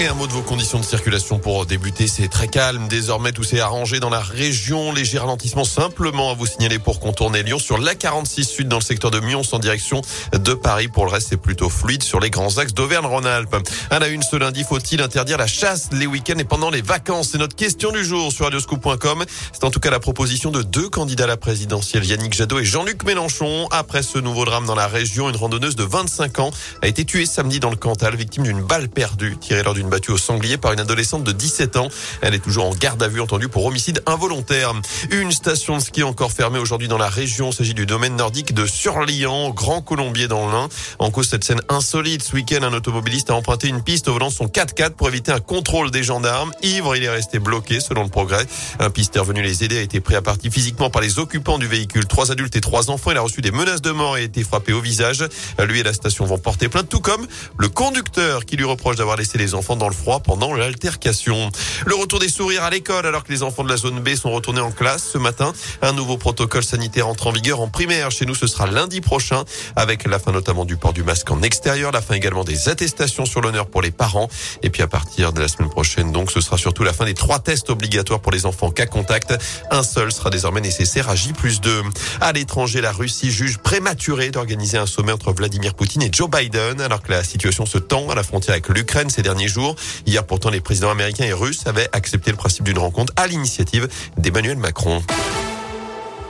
Et un mot de vos conditions de circulation pour débuter. C'est très calme. Désormais, tout s'est arrangé dans la région. Léger ralentissement simplement à vous signaler pour contourner Lyon sur la 46 Sud dans le secteur de Mions en direction de Paris. Pour le reste, c'est plutôt fluide sur les grands axes d'Auvergne-Rhône-Alpes. À la une ce lundi, faut-il interdire la chasse les week-ends et pendant les vacances? C'est notre question du jour sur radioscoop.com. C'est en tout cas la proposition de deux candidats à la présidentielle, Yannick Jadot et Jean-Luc Mélenchon. Après ce nouveau drame dans la région, une randonneuse de 25 ans a été tuée samedi dans le Cantal, victime d'une balle perdue tirée lors d'une battue au sanglier par une adolescente de 17 ans. Elle est toujours en garde à vue entendue pour homicide involontaire. Une station de ski encore fermée aujourd'hui dans la région. Il s'agit du domaine nordique de Surlian, Grand Colombier dans l'Ain. En cause cette scène insolite. Ce week-end, un automobiliste a emprunté une piste au volant de son 4x4 pour éviter un contrôle des gendarmes. Ivre, il est resté bloqué selon le progrès. Un pisteur venu les aider a été pris à partie physiquement par les occupants du véhicule. Trois adultes et trois enfants. Il a reçu des menaces de mort et a été frappé au visage. Lui et la station vont porter plainte, tout comme le conducteur qui lui reproche d'avoir laissé les enfants dans le froid pendant l'altercation. Le retour des sourires à l'école alors que les enfants de la zone B sont retournés en classe ce matin. Un nouveau protocole sanitaire entre en vigueur en primaire. Chez nous, ce sera lundi prochain avec la fin notamment du port du masque en extérieur, la fin également des attestations sur l'honneur pour les parents. Et puis à partir de la semaine prochaine, donc, ce sera surtout la fin des trois tests obligatoires pour les enfants cas contact. Un seul sera désormais nécessaire à J plus 2. À l'étranger, la Russie juge prématuré d'organiser un sommet entre Vladimir Poutine et Joe Biden alors que la situation se tend à la frontière avec l'Ukraine ces derniers jours. Hier, pourtant, les présidents américains et russes avaient accepté le principe d'une rencontre à l'initiative d'Emmanuel Macron.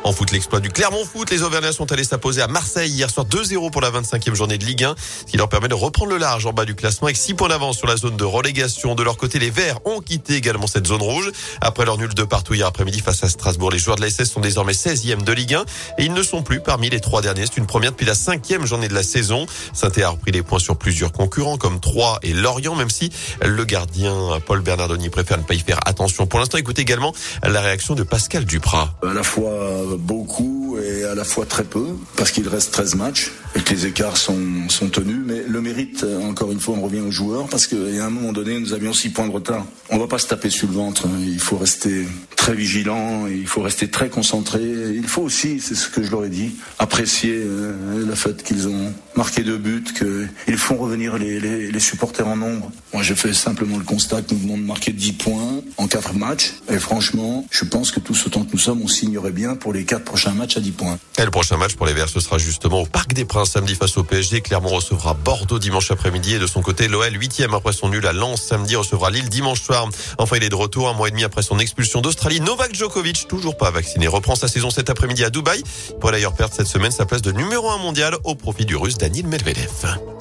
En foot, l'exploit du Clermont Foot. Les Auvergnats sont allés s'imposer à Marseille hier soir 2-0 pour la 25e journée de Ligue 1, ce qui leur permet de reprendre le large en bas du classement avec 6 points d'avance sur la zone de relégation. De leur côté, les Verts ont quitté également cette zone rouge. Après leur nul de partout hier après-midi face à Strasbourg, les joueurs de la SS sont désormais 16e de Ligue 1 et ils ne sont plus parmi les trois derniers. C'est une première depuis la cinquième journée de la saison. saint a repris des points sur plusieurs concurrents comme Troyes et Lorient, même si le gardien Paul Bernardoni préfère ne pas y faire attention. Pour l'instant, écoutez également la réaction de Pascal Duprat. À la fois beaucoup et à la fois très peu, parce qu'il reste 13 matchs et que les écarts sont, tenus. Mais le mérite, encore une fois, on revient aux joueurs, parce qu'à un moment donné, nous avions 6 points de retard. On va pas se taper sur le ventre. Il faut rester très vigilant, il faut rester très concentré. Il faut aussi, c'est ce que je leur ai dit, apprécier euh, le fait qu'ils ont marqué deux buts, qu'ils font revenir les, supporters en nombre. Moi, j'ai fait simplement le constat que nous venons de marquer 10 points en 4 matchs. Et franchement, je pense que tous autant que nous sommes, on signerait bien pour les 4 prochains matchs à 10 points. Et le prochain match pour les Verts, ce sera justement au Parc des Princes samedi face au PSG. Clermont recevra Bordeaux dimanche après-midi et de son côté, l'OL 8e après son nul à Lens samedi recevra Lille dimanche soir. Enfin, il est de retour un mois et demi après son expulsion d'Australie. Novak Djokovic, toujours pas vacciné, reprend sa saison cet après-midi à Dubaï. Pour d'ailleurs perdre cette semaine sa place de numéro 1 mondial au profit du russe Daniel Medvedev.